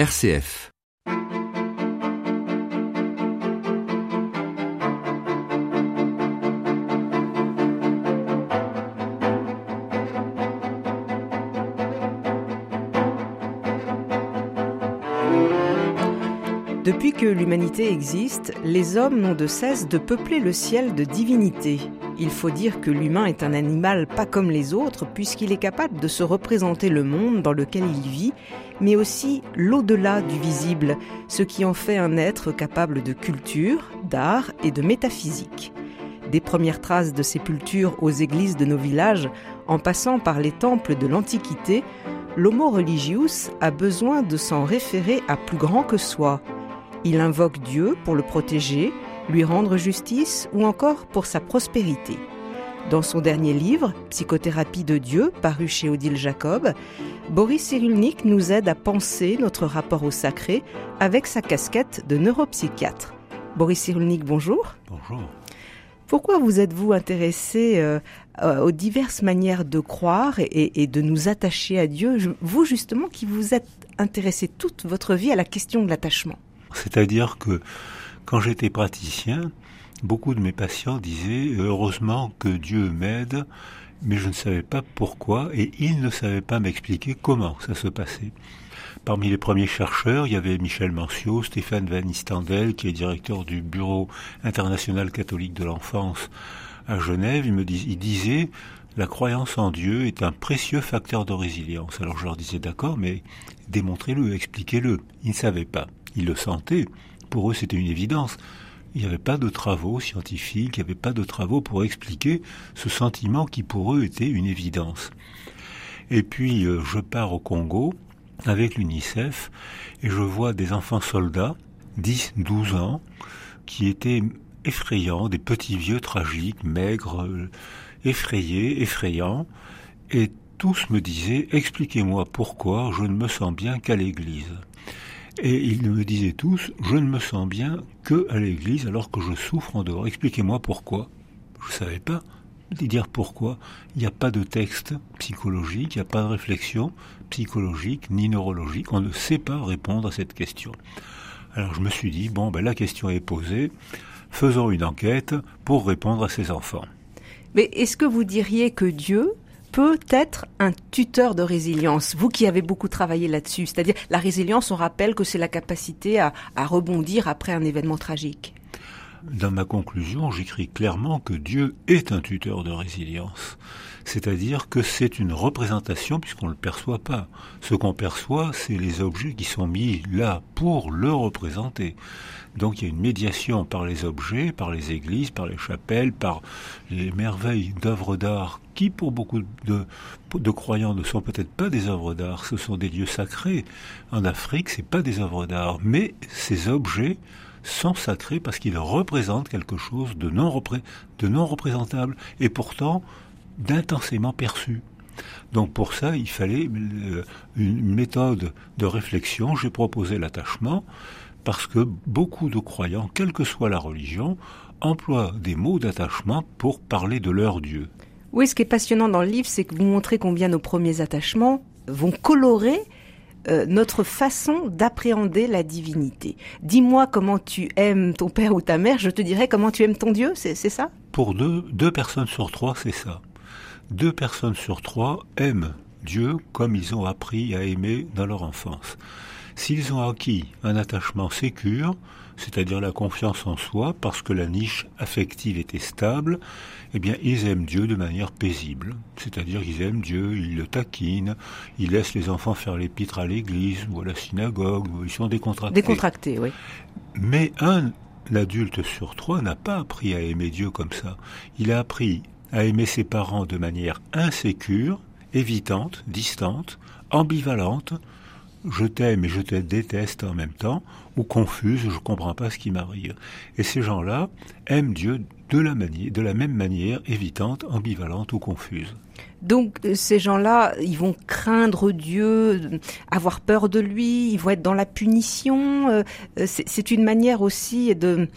RCF. Depuis que l'humanité existe, les hommes n'ont de cesse de peupler le ciel de divinités. Il faut dire que l'humain est un animal pas comme les autres puisqu'il est capable de se représenter le monde dans lequel il vit, mais aussi l'au-delà du visible, ce qui en fait un être capable de culture, d'art et de métaphysique. Des premières traces de sépultures aux églises de nos villages, en passant par les temples de l'Antiquité, l'homo religius a besoin de s'en référer à plus grand que soi. Il invoque Dieu pour le protéger, lui rendre justice ou encore pour sa prospérité. Dans son dernier livre, Psychothérapie de Dieu, paru chez Odile Jacob, Boris Cyrulnik nous aide à penser notre rapport au sacré avec sa casquette de neuropsychiatre. Boris Cyrulnik, bonjour. Bonjour. Pourquoi vous êtes-vous intéressé euh, euh, aux diverses manières de croire et, et, de nous attacher à Dieu, vous justement qui vous êtes intéressé toute votre vie à la question de l'attachement C'est-à-dire que quand j'étais praticien, beaucoup de mes patients disaient heureusement que Dieu m'aide, mais je ne savais pas pourquoi et il ne savait pas m'expliquer comment ça se passait. Parmi les premiers chercheurs, il y avait Michel Mancio, Stéphane Van Istandel, qui est directeur du Bureau international catholique de l'enfance à Genève. Il me il disait la croyance en Dieu est un précieux facteur de résilience. Alors je leur disais d'accord, mais démontrez-le, expliquez-le. Ils ne savaient pas. Ils le sentaient. Pour eux, c'était une évidence. Il n'y avait pas de travaux scientifiques, il n'y avait pas de travaux pour expliquer ce sentiment qui pour eux était une évidence. Et puis euh, je pars au Congo avec l'UNICEF et je vois des enfants soldats, 10, 12 ans, qui étaient effrayants, des petits vieux tragiques, maigres, euh, effrayés, effrayants, et tous me disaient expliquez-moi pourquoi je ne me sens bien qu'à l'église. Et ils me disaient tous, je ne me sens bien que à l'église alors que je souffre en dehors. Expliquez-moi pourquoi. Je ne savais pas dire pourquoi? Il n'y a pas de texte psychologique, il n'y a pas de réflexion psychologique ni neurologique. On ne sait pas répondre à cette question. Alors je me suis dit, bon, ben, la question est posée, faisons une enquête pour répondre à ces enfants. Mais est-ce que vous diriez que Dieu peut être un tuteur de résilience Vous qui avez beaucoup travaillé là-dessus, c'est-à-dire la résilience, on rappelle que c'est la capacité à, à, rebondir après un événement tragique. Dans ma conclusion, j'écris clairement que Dieu est un tuteur de résilience. C'est-à-dire que c'est une représentation puisqu'on ne le perçoit pas. Ce qu'on perçoit, c'est les objets qui sont mis là pour le représenter. Donc il y a une médiation par les objets, par les églises, par les chapelles, par les merveilles d'œuvres d'art qui pour beaucoup de, de croyants ne sont peut-être pas des œuvres d'art, ce sont des lieux sacrés. En Afrique, c'est pas des œuvres d'art, mais ces objets sont sacrés parce qu'ils représentent quelque chose de non, représentable et pourtant d'intensément perçu. Donc pour ça, il fallait une méthode de réflexion. J'ai proposé l'attachement parce que beaucoup de croyants, quelle que soit la religion, emploient des mots d'attachement pour parler de leur Dieu. Oui, ce qui est passionnant dans le livre, c'est que vous montrez combien nos premiers attachements vont colorer euh, notre façon d'appréhender la divinité. Dis-moi comment tu aimes ton père ou ta mère, je te dirai comment tu aimes ton Dieu, c'est ça? Pour deux, deux personnes sur trois, c'est ça. Deux personnes sur trois aiment Dieu comme ils ont appris à aimer dans leur enfance. S'ils ont acquis un attachement sécure, c'est-à-dire la confiance en soi, parce que la niche affective était stable, eh bien, ils aiment Dieu de manière paisible. C'est-à-dire qu'ils aiment Dieu, ils le taquinent, ils laissent les enfants faire l'épître à l'église ou à la synagogue, ils sont décontractés. Décontractés, oui. Mais un adulte sur trois n'a pas appris à aimer Dieu comme ça. Il a appris à aimer ses parents de manière insécure, évitante, distante, ambivalente, je t'aime et je te déteste en même temps, ou confuse, je ne comprends pas ce qui m'arrive. Et ces gens-là aiment Dieu de la, manière, de la même manière, évitante, ambivalente ou confuse. Donc euh, ces gens-là, ils vont craindre Dieu, avoir peur de lui, ils vont être dans la punition. Euh, euh, c'est une manière aussi de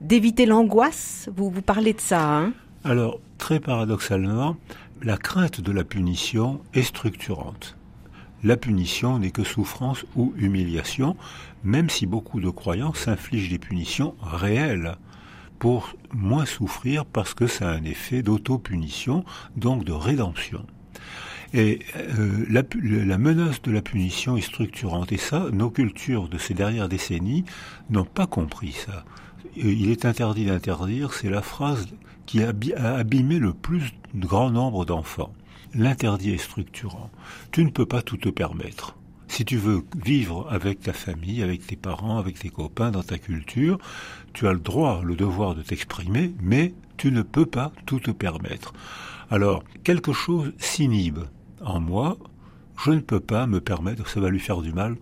d'éviter l'angoisse. Vous vous parlez de ça. Hein? Alors très paradoxalement, la crainte de la punition est structurante la punition n'est que souffrance ou humiliation, même si beaucoup de croyants s'infligent des punitions réelles pour moins souffrir parce que ça a un effet d'auto-punition, donc de rédemption. Et euh, la, la, menace de la punition est structurante. Et ça, nos cultures de ces dernières décennies n'ont pas compris ça. Il est interdit d'interdire, c'est la phrase qui a abîmé le plus grand nombre d'enfants. L'interdit est structurant. Tu ne peux pas tout te permettre. Si tu veux vivre avec ta famille, avec tes parents, avec tes copains, dans ta culture, tu as le droit, le devoir de t'exprimer, mais tu ne peux pas tout te permettre. Alors, quelque chose s'inhibe en moi, je ne peux pas me permettre, ça va lui faire du mal,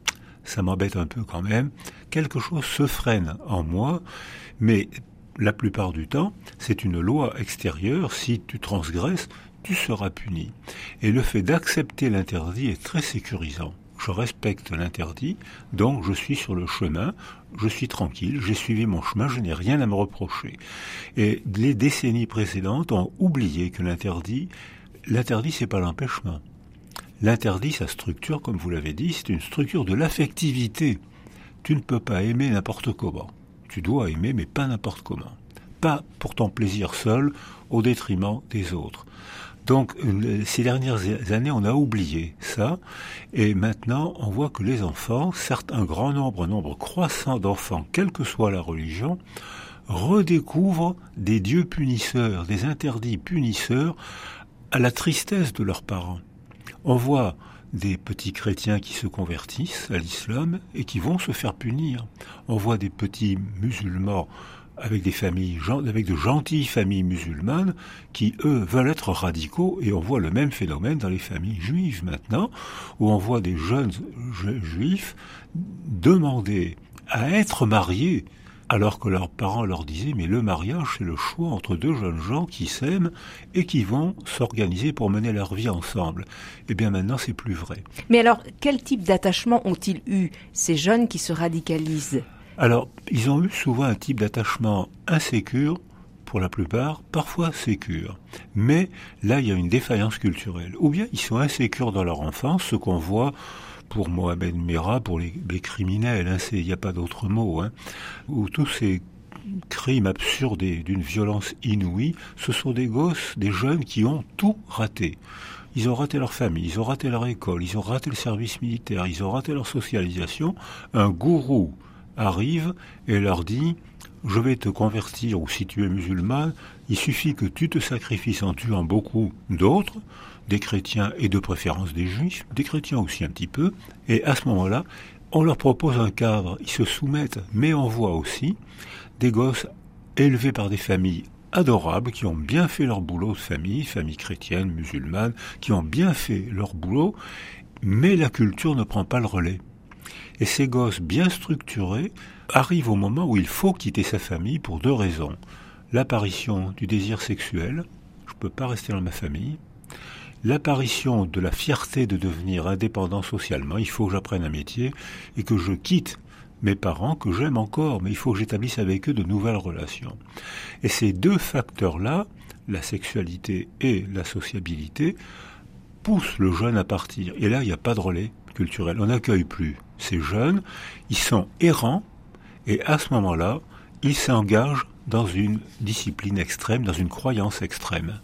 ça m'embête un peu quand même, quelque chose se freine en moi, mais la plupart du temps, c'est une loi extérieure, si tu transgresses, tu seras puni. Et le fait d'accepter l'interdit est très sécurisant. Je respecte l'interdit, donc je suis sur le chemin, je suis tranquille, j'ai suivi mon chemin, je n'ai rien à me reprocher. Et les décennies précédentes ont oublié que l'interdit, l'interdit c'est pas l'empêchement. L'interdit, sa structure, comme vous l'avez dit, c'est une structure de l'affectivité. Tu ne peux pas aimer n'importe comment. Tu dois aimer, mais pas n'importe comment. Pas pour ton plaisir seul, au détriment des autres. Donc, ces dernières années, on a oublié ça, et maintenant, on voit que les enfants, certes un grand nombre, un nombre croissant d'enfants, quelle que soit la religion, redécouvrent des dieux punisseurs, des interdits punisseurs, à la tristesse de leurs parents on voit des petits chrétiens qui se convertissent à l'islam et qui vont se faire punir. On voit des petits musulmans avec des familles, avec de gentilles familles musulmanes qui, eux, veulent être radicaux et on voit le même phénomène dans les familles juives maintenant, où on voit des jeunes juifs demander à être mariés alors que leurs parents leur disaient mais le mariage c'est le choix entre deux jeunes gens qui s'aiment et qui vont s'organiser pour mener leur vie ensemble. Eh bien maintenant c'est plus vrai. Mais alors quel type d'attachement ont-ils eu ces jeunes qui se radicalisent? Alors ils ont eu souvent un type d'attachement insécure pour la plupart, parfois sécure. Mais là, il y a une défaillance culturelle. Ou bien ils sont insécures dans leur enfance, ce qu'on voit pour Mohamed Merah, pour les, criminels, hein, il n'y a pas d'autre mot, hein, où tous ces crimes absurdes d'une violence inouïe, ce sont des gosses, des jeunes qui ont tout raté. Ils ont raté leur famille, ils ont raté leur école, ils ont raté le service militaire, ils ont raté leur socialisation. Un gourou arrive et leur dit je vais te convertir ou si tu es musulman, il suffit que tu te sacrifies en tuant beaucoup d'autres, des chrétiens et de préférence des juifs, des chrétiens aussi un petit peu, et à ce moment-là, on leur propose un cadre, ils se soumettent, mais on voit aussi des gosses élevés par des familles adorables, qui ont bien fait leur boulot de famille, famille chrétienne, musulmane, qui ont bien fait leur boulot, mais la culture ne prend pas le relais. Et ces gosses bien structurés arrivent au moment où il faut quitter sa famille pour deux raisons. L'apparition du désir sexuel, je ne peux pas rester dans ma famille, l'apparition de la fierté de devenir indépendant socialement, il faut que j'apprenne un métier et que je quitte mes parents que j'aime encore, mais il faut que j'établisse avec eux de nouvelles relations. Et ces deux facteurs-là, la sexualité et la sociabilité, poussent le jeune à partir. Et là, il n'y a pas de relais On n'accueille plus ces jeunes, ils sont errants, et à ce moment-là, ils s'engagent dans une discipline extrême, dans une croyance extrême.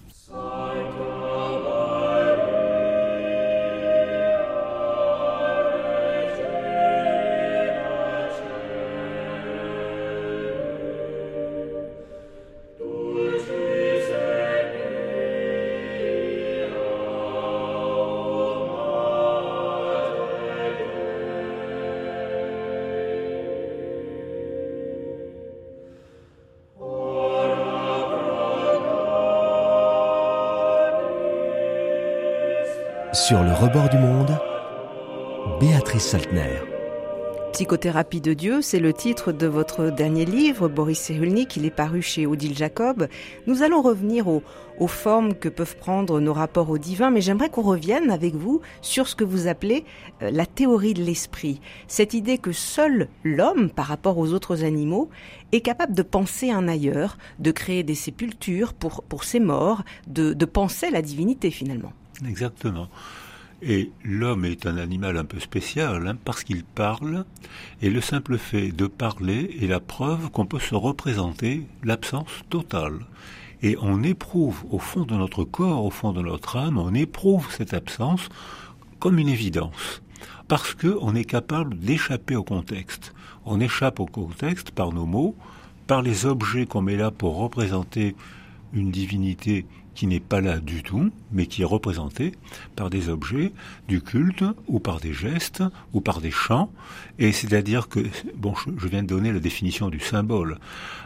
Rebord du monde, Béatrice Saltner. Psychothérapie de Dieu, c'est le titre de votre dernier livre, Boris Cyrulnik, il est paru chez Odile Jacob. Nous allons revenir aux, aux formes que peuvent prendre nos rapports au divin, mais j'aimerais qu'on revienne avec vous sur ce que vous appelez euh, la théorie de l'esprit. Cette idée que seul l'homme, par rapport aux autres animaux, est capable de penser un ailleurs, de créer des sépultures pour, pour ses morts, de, de penser la divinité finalement. Exactement. Et l'homme est un animal un peu spécial hein, parce qu'il parle, et le simple fait de parler est la preuve qu'on peut se représenter l'absence totale. Et on éprouve au fond de notre corps, au fond de notre âme, on éprouve cette absence comme une évidence. Parce qu'on est capable d'échapper au contexte. On échappe au contexte par nos mots, par les objets qu'on met là pour représenter une divinité qui n'est pas là du tout, mais qui est représenté par des objets du culte, ou par des gestes, ou par des chants. Et c'est-à-dire que, bon, je viens de donner la définition du symbole.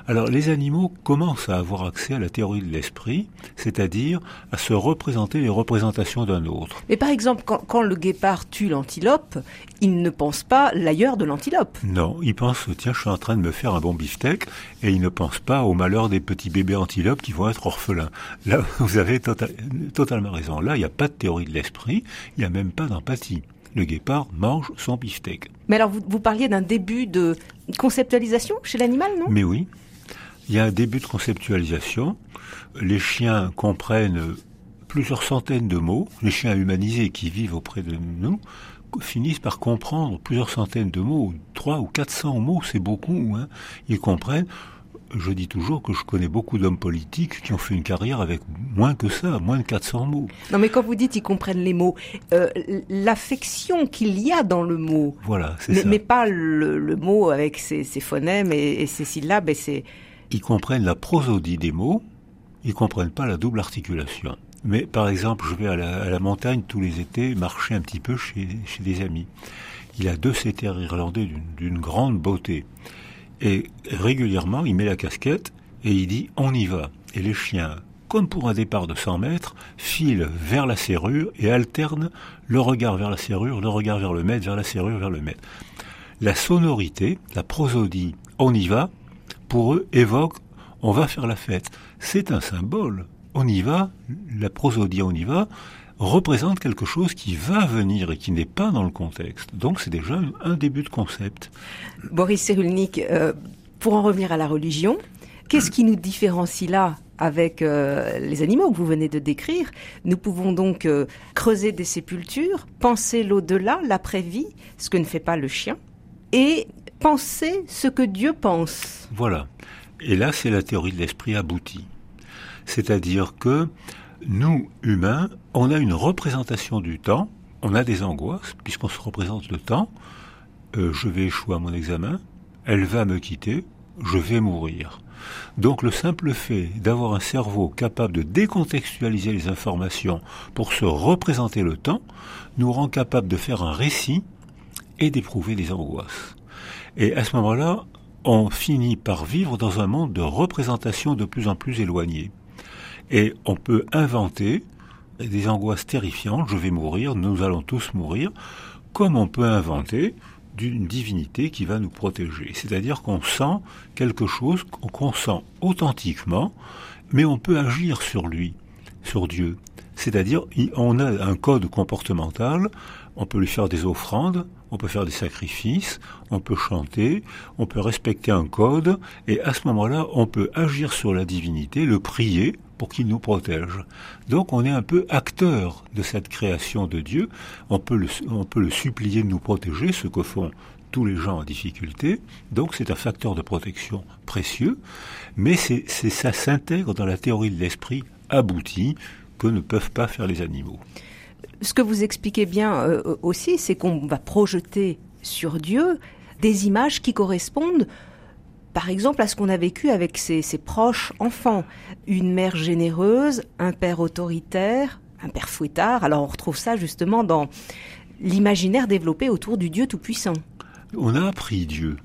Alors, les animaux commencent à avoir accès à la théorie de l'esprit, c'est-à-dire à se représenter les représentations d'un autre. Mais par exemple, quand, le guépard tue l'antilope, il ne pense pas l'ailleurs de l'antilope. Non, il pense, tiens, je suis en train de me faire un bon beefsteak, et il ne pense pas au malheur des petits bébés antilopes qui vont être orphelins. Là, vous avez tota-, totalement raison. Là, il n'y a pas de théorie de l'esprit, il n'y a même pas d'empathie. Le guépard mange son beefsteak. Mais alors, vous, vous parliez d'un début de conceptualisation chez l'animal, non? Mais oui. Il y a un début de conceptualisation. Les chiens comprennent plusieurs centaines de mots. Les chiens humanisés qui vivent auprès de nous finissent par comprendre plusieurs centaines de mots, trois ou quatre cents mots, c'est beaucoup. Hein. Ils comprennent je dis toujours que je connais beaucoup d'hommes politiques qui ont fait une carrière avec moins que ça, moins de 400 mots. Non, mais quand vous dites ils comprennent les mots, euh, l'affection qu'il y a dans le mot. Voilà, c'est ça. Mais pas le, mot avec ses, phonèmes et, ses syllabes et ses. Ils comprennent la prosodie des mots, ils comprennent pas la double articulation. Mais par exemple, je vais à la, montagne tous les étés marcher un petit peu chez, chez des amis. Il a deux sétères irlandais d'une grande beauté. Et régulièrement, il met la casquette et il dit on y va. Et les chiens, comme pour un départ de 100 mètres, filent vers la serrure et alternent le regard vers la serrure, le regard vers le maître, vers la serrure, vers le maître. La sonorité, la prosodie on y va, pour eux évoque on va faire la fête. C'est un symbole. On y va, la prosodie on y va, représente quelque chose qui va venir et qui n'est pas dans le contexte. Donc c'est déjà un début de concept. Boris Cyrulnik, euh, pour en revenir à la religion, qu'est-ce qui nous différencie là avec euh, les animaux que vous venez de décrire? Nous pouvons donc euh, creuser des sépultures, penser l'au-delà, l'après-vie, ce que ne fait pas le chien, et penser ce que Dieu pense. Voilà. Et là, c'est la théorie de l'esprit abouti. C'est-à-dire que nous, humains, on a une représentation du temps, on a des angoisses, puisqu'on se représente le temps. Euh, je vais échouer à mon examen, elle va me quitter, je vais mourir. Donc le simple fait d'avoir un cerveau capable de décontextualiser les informations pour se représenter le temps nous rend capable de faire un récit et d'éprouver des angoisses. Et à ce moment-là, on finit par vivre dans un monde de représentation de plus en plus éloigné. Et on peut inventer des angoisses terrifiantes, je vais mourir, nous allons tous mourir, comme on peut inventer d'une divinité qui va nous protéger. C'est-à-dire qu'on sent quelque chose qu'on sent authentiquement, mais on peut agir sur lui, sur Dieu. C'est-à-dire, on a un code comportemental, on peut lui faire des offrandes, on peut faire des sacrifices, on peut chanter, on peut respecter un code, et à ce moment-là, on peut agir sur la divinité, le prier, pour qu'il nous protège. Donc on est un peu acteur de cette création de Dieu. On peut le, on peut le supplier de nous protéger, ce que font tous les gens en difficulté. Donc c'est un facteur de protection précieux, mais c'est ça s'intègre dans la théorie de l'esprit aboutie que ne peuvent pas faire les animaux. Ce que vous expliquez bien euh, aussi, c'est qu'on va projeter sur Dieu des images qui correspondent par exemple à ce qu'on a vécu avec ses, proches enfants. Une mère généreuse, un père autoritaire, un père fouettard. Alors on retrouve ça justement dans l'imaginaire développé autour du Dieu Tout-Puissant. On a appris Dieu.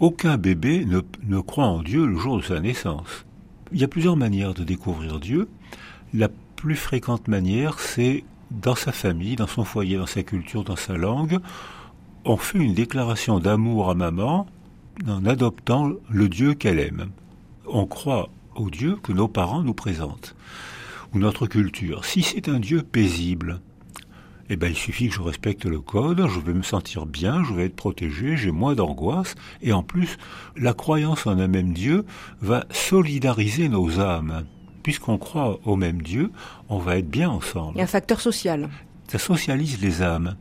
Aucun bébé ne, ne croit en Dieu le jour de sa naissance. Il y a plusieurs manières de découvrir Dieu. La plus fréquente manière, c'est dans sa famille, dans son foyer, dans sa culture, dans sa langue. On fait une déclaration d'amour à maman en adoptant le Dieu qu'elle aime. On croit au Dieu que nos parents nous présentent, ou notre culture. Si c'est un Dieu paisible, eh ben, il suffit que je respecte le code, je vais me sentir bien, je vais être protégé, j'ai moins d'angoisse, et en plus, la croyance en un même Dieu va solidariser nos âmes. Puisqu'on croit au même Dieu, on va être bien ensemble. Il y a un facteur social. ça socialise les âmes.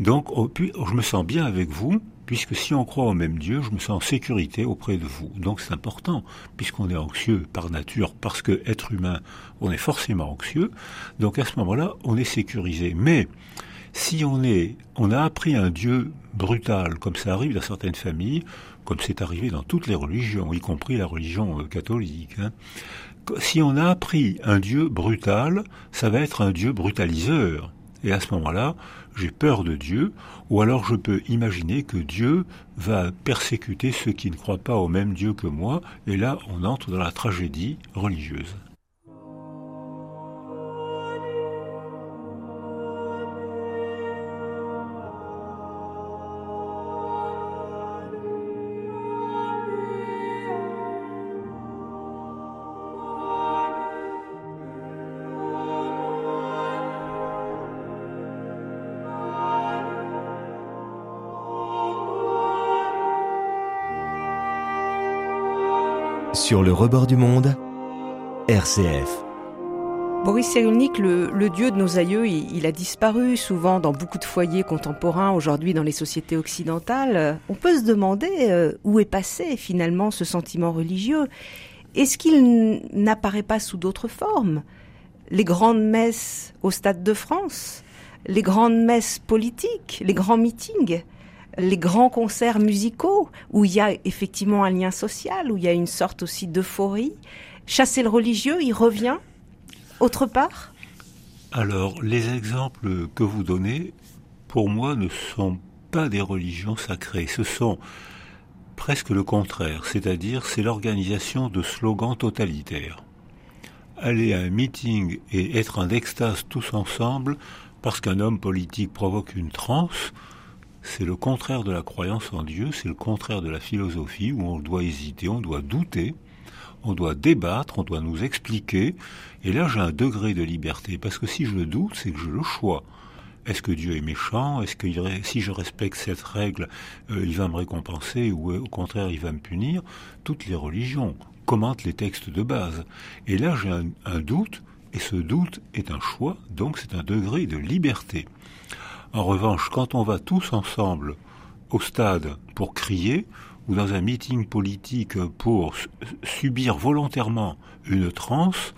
Donc, je me sens bien avec vous, puisque si on croit au même Dieu, je me sens en sécurité auprès de vous. Donc c'est important, puisqu'on est anxieux par nature, parce que être humain, on est forcément anxieux. Donc à ce moment-là, on est sécurisé. Mais si on est, on a appris un Dieu brutal, comme ça arrive dans certaines familles, comme c'est arrivé dans toutes les religions, y compris la religion euh, catholique. Hein, si on a appris un Dieu brutal, ça va être un Dieu brutaliseur. Et à ce moment-là, j'ai peur de Dieu, ou alors je peux imaginer que Dieu va persécuter ceux qui ne croient pas au même Dieu que moi, et là on entre dans la tragédie religieuse. Sur le rebord du monde, RCF. Boris Cyrulnik, le, dieu de nos aïeux, il, a disparu souvent dans beaucoup de foyers contemporains, aujourd'hui dans les sociétés occidentales. On peut se demander euh, où est passé finalement ce sentiment religieux? Est-ce qu'il n'apparaît pas sous d'autres formes? Les grandes messes au Stade de France, les grandes messes politiques, les grands meetings les grands concerts musicaux où il y a effectivement un lien social, où il y a une sorte aussi d'euphorie. Chasser le religieux, il revient autre part? Alors, les exemples que vous donnez, pour moi, ne sont pas des religions sacrées. Ce sont presque le contraire, c'est-à-dire c'est l'organisation de slogans totalitaires. Aller à un meeting et être en extase tous ensemble parce qu'un homme politique provoque une transe, c'est le contraire de la croyance en Dieu, c'est le contraire de la philosophie où on doit hésiter, on doit douter, on doit débattre, on doit nous expliquer. Et là, j'ai un degré de liberté, parce que si je doute, c'est que j'ai le choix. Est-ce que Dieu est méchant? Est-ce que si je respecte cette règle, euh, il va me récompenser ou euh, au contraire il va me punir? Toutes les religions commentent les textes de base. Et là, j'ai un doute, et ce doute est un choix, donc c'est un degré de liberté. En revanche, quand on va tous ensemble au stade pour crier, ou dans un meeting politique pour subir volontairement une transe,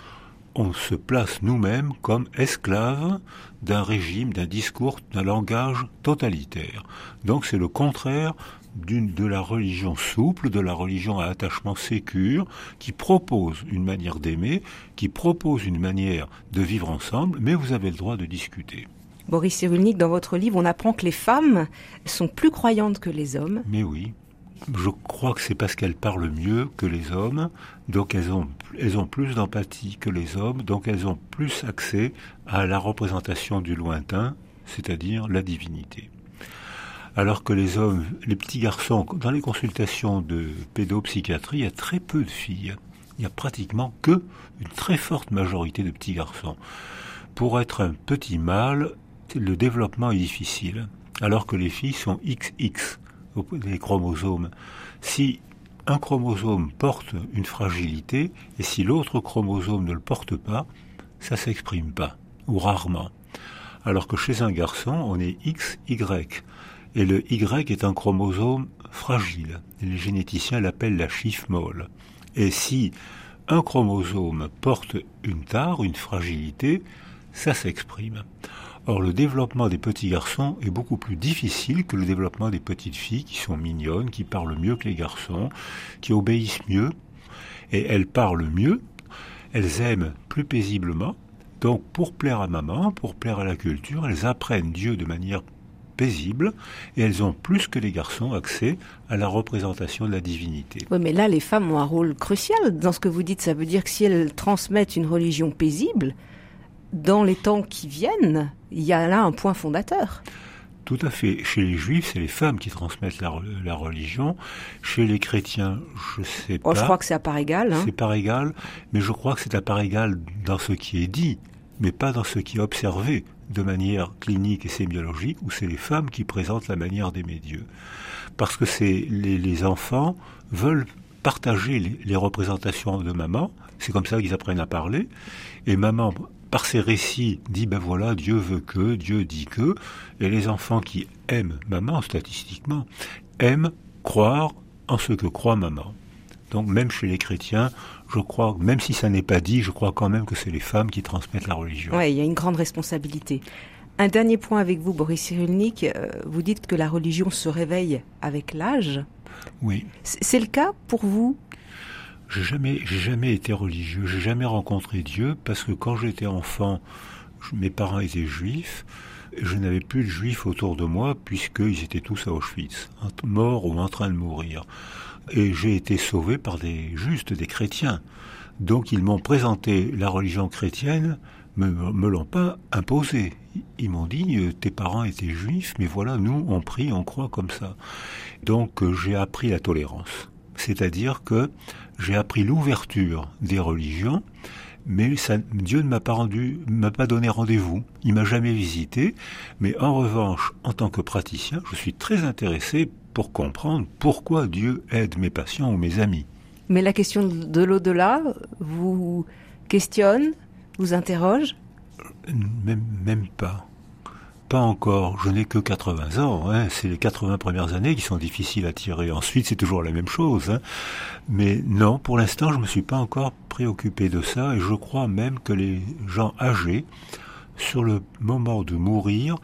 on se place nous-mêmes comme esclaves d'un régime, d'un discours, d'un langage totalitaire. Donc c'est le contraire de la religion souple, de la religion à attachement sécure, qui propose une manière d'aimer, qui propose une manière de vivre ensemble, mais vous avez le droit de discuter. Boris Cyrulnik, dans votre livre, on apprend que les femmes sont plus croyantes que les hommes. Mais oui. Je crois que c'est parce qu'elles parlent mieux que les hommes, donc elles ont, elles ont plus d'empathie que les hommes, donc elles ont plus accès à la représentation du lointain, c'est-à-dire la divinité. Alors que les hommes, les petits garçons, dans les consultations de pédopsychiatrie, il y a très peu de filles. Il n'y a pratiquement que une très forte majorité de petits garçons. Pour être un petit mâle, le développement est difficile, alors que les filles sont XX, les chromosomes. Si un chromosome porte une fragilité, et si l'autre chromosome ne le porte pas, ça s'exprime pas, ou rarement. Alors que chez un garçon, on est XY, et le Y est un chromosome fragile. les généticiens l'appellent la chiffre molle. Et si un chromosome porte une tare, une fragilité, ça s'exprime. Or, le développement des petits garçons est beaucoup plus difficile que le développement des petites filles qui sont mignonnes, qui parlent mieux que les garçons, qui obéissent mieux, et elles parlent mieux, elles aiment plus paisiblement. Donc, pour plaire à maman, pour plaire à la culture, elles apprennent Dieu de manière paisible et elles ont plus que les garçons accès à la représentation de la divinité. Oui, mais là, les femmes ont un rôle crucial dans ce que vous dites. Ça veut dire que si elles transmettent une religion paisible, dans les temps qui viennent, il y a là un point fondateur. Tout à fait. Chez les juifs, c'est les femmes qui transmettent la, religion. Chez les chrétiens, je sais oh, pas. je crois que c'est à part égale. Hein. C'est part égale, mais je crois que c'est à part égale dans ce qui est dit, mais pas dans ce qui est observé de manière clinique et sémiologique, où c'est les femmes qui présentent la manière d'aimer Dieu. Parce que c'est les, enfants veulent partager les représentations de maman, c'est comme ça qu'ils apprennent à parler, et maman par ces récits, dit ben voilà, Dieu veut que, Dieu dit que, et les enfants qui aiment maman, statistiquement, aiment croire en ce que croit maman. Donc même chez les chrétiens, je crois, même si ça n'est pas dit, je crois quand même que c'est les femmes qui transmettent la religion. Oui, il y a une grande responsabilité. Un dernier point avec vous, Boris Cyrulnik. Euh, vous dites que la religion se réveille avec l'âge. Oui. C'est le cas pour vous? J'ai jamais, été religieux. J'ai jamais rencontré Dieu parce que quand j'étais enfant, mes parents étaient juifs. Je n'avais plus de juifs autour de moi puisqu'ils étaient tous à Auschwitz, morts ou en train de mourir. Et j'ai été sauvé par des justes, des chrétiens. Donc ils m'ont présenté la religion chrétienne, me, me l'ont pas imposée. Ils m'ont dit, euh, tes parents étaient juifs, mais voilà, nous, on prie, on croit comme ça. Donc euh, j'ai appris la tolérance. C'est-à-dire que j'ai appris l'ouverture des religions, mais ça, Dieu ne m'a pas rendu, m'a pas donné rendez-vous. Il m'a jamais visité, mais en revanche, en tant que praticien, je suis très intéressé pour comprendre pourquoi Dieu aide mes patients ou mes amis. Mais la question de l'au-delà vous questionne, vous interroge? Même, même pas. Pas encore. Je n'ai que 80 ans. Hein. C'est les 80 premières années qui sont difficiles à tirer. Ensuite, c'est toujours la même chose. Hein. Mais non, pour l'instant, je ne me suis pas encore préoccupé de ça. Et je crois même que les gens âgés, sur le moment de mourir,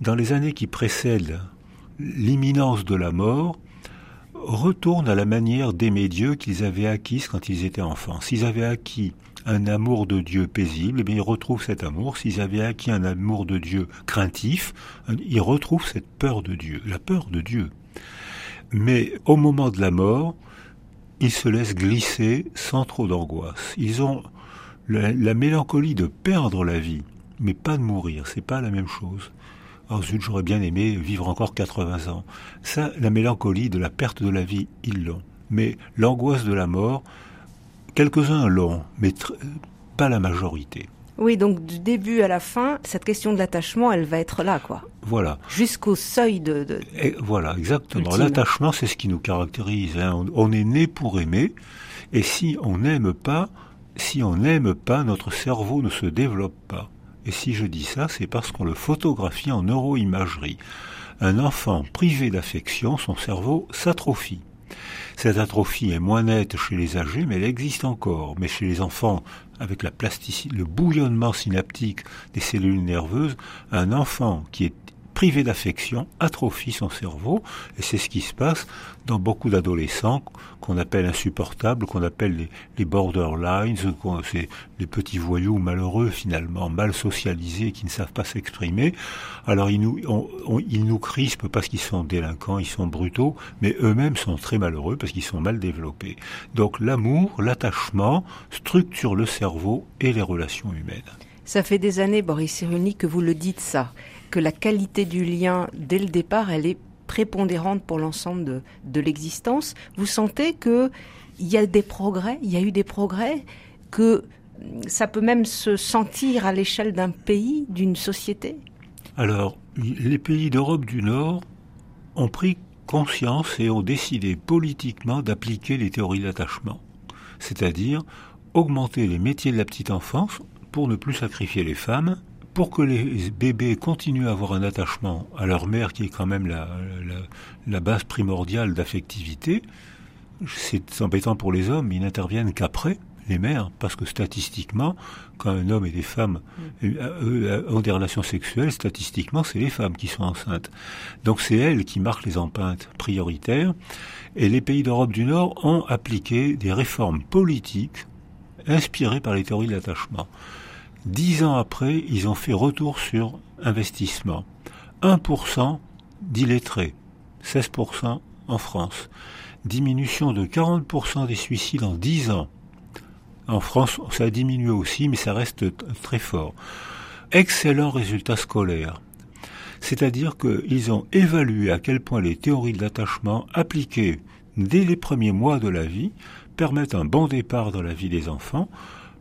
dans les années qui précèdent l'imminence de la mort, retournent à la manière d'aimer Dieu qu'ils avaient acquise quand ils étaient enfants. S'ils avaient acquis un amour de Dieu paisible, eh bien ils retrouvent cet amour. S'ils avaient acquis un amour de Dieu craintif, ils retrouvent cette peur de Dieu, la peur de Dieu. Mais au moment de la mort, ils se laissent glisser sans trop d'angoisse. Ils ont la, la, mélancolie de perdre la vie, mais pas de mourir. C'est pas la même chose. Oh zut, j'aurais bien aimé vivre encore 80 ans. Ça, la mélancolie de la perte de la vie, ils l'ont. Mais l'angoisse de la mort, Quelques-uns l'ont, mais pas la majorité. Oui, donc du début à la fin, cette question de l'attachement, elle va être là, quoi. Voilà. Jusqu'au seuil de. Et voilà, exactement. L'attachement, c'est ce qui nous caractérise. Hein. On, est né pour aimer, et si on n'aime pas, si on n'aime pas, notre cerveau ne se développe pas. Et si je dis ça, c'est parce qu'on le photographie en neuroimagerie. Un enfant privé d'affection, son cerveau s'atrophie. Cette atrophie est moins nette chez les âgés, mais elle existe encore. Mais chez les enfants, avec le bouillonnement synaptique des cellules nerveuses, un enfant qui est privé d'affection, atrophie son cerveau, et c'est ce qui se passe dans beaucoup d'adolescents qu'on appelle insupportables, qu'on appelle les, borderlines, c'est les petits voyous malheureux finalement, mal socialisés, qui ne savent pas s'exprimer. Alors ils nous, ils nous crispent parce qu'ils sont délinquants, ils sont brutaux, mais eux-mêmes sont très malheureux parce qu'ils sont mal développés. Donc l'amour, l'attachement structure le cerveau et les relations humaines. Ça fait des années, Boris Cyrulnik, que vous le dites ça que la qualité du lien, dès le départ, elle est prépondérante pour l'ensemble de, l'existence. Vous sentez que il y a des progrès, il y a eu des progrès, que ça peut même se sentir à l'échelle d'un pays, d'une société? Alors, les pays d'Europe du Nord ont pris conscience et ont décidé politiquement d'appliquer les théories d'attachement, c'est-à-dire augmenter les métiers de la petite enfance pour ne plus sacrifier les femmes pour que les bébés continuent à avoir un attachement à leur mère, qui est quand même la, la, base primordiale d'affectivité, c'est embêtant pour les hommes, ils n'interviennent qu'après les mères, parce que statistiquement, quand un homme et des femmes mm. euh, ont des relations sexuelles, statistiquement, c'est les femmes qui sont enceintes. Donc c'est elles qui marquent les empreintes prioritaires, et les pays d'Europe du Nord ont appliqué des réformes politiques inspirées par les théories de l'attachement. Dix ans après, ils ont fait retour sur investissement. 1% d'illettrés, 16% en France. Diminution de 40% des suicides en 10 ans. En France, ça a diminué aussi, mais ça reste très fort. Excellent résultat scolaire. C'est-à-dire qu'ils ont évalué à quel point les théories de l'attachement appliquées dès les premiers mois de la vie permettent un bon départ dans la vie des enfants,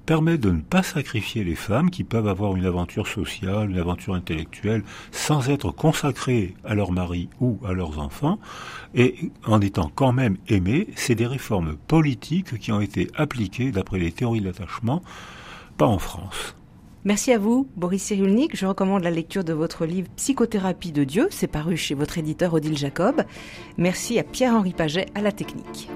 permet de ne pas sacrifier les femmes qui peuvent avoir une aventure sociale, une aventure intellectuelle, sans être consacrées à leur mari ou à leurs enfants, et en étant quand même aimées. C'est des réformes politiques qui ont été appliquées, d'après les théories de l'attachement, pas en France. Merci à vous, Boris Cyrulnik. Je recommande la lecture de votre livre Psychothérapie de Dieu. C'est paru chez votre éditeur Odile Jacob. Merci à Pierre-Henri Paget à la technique.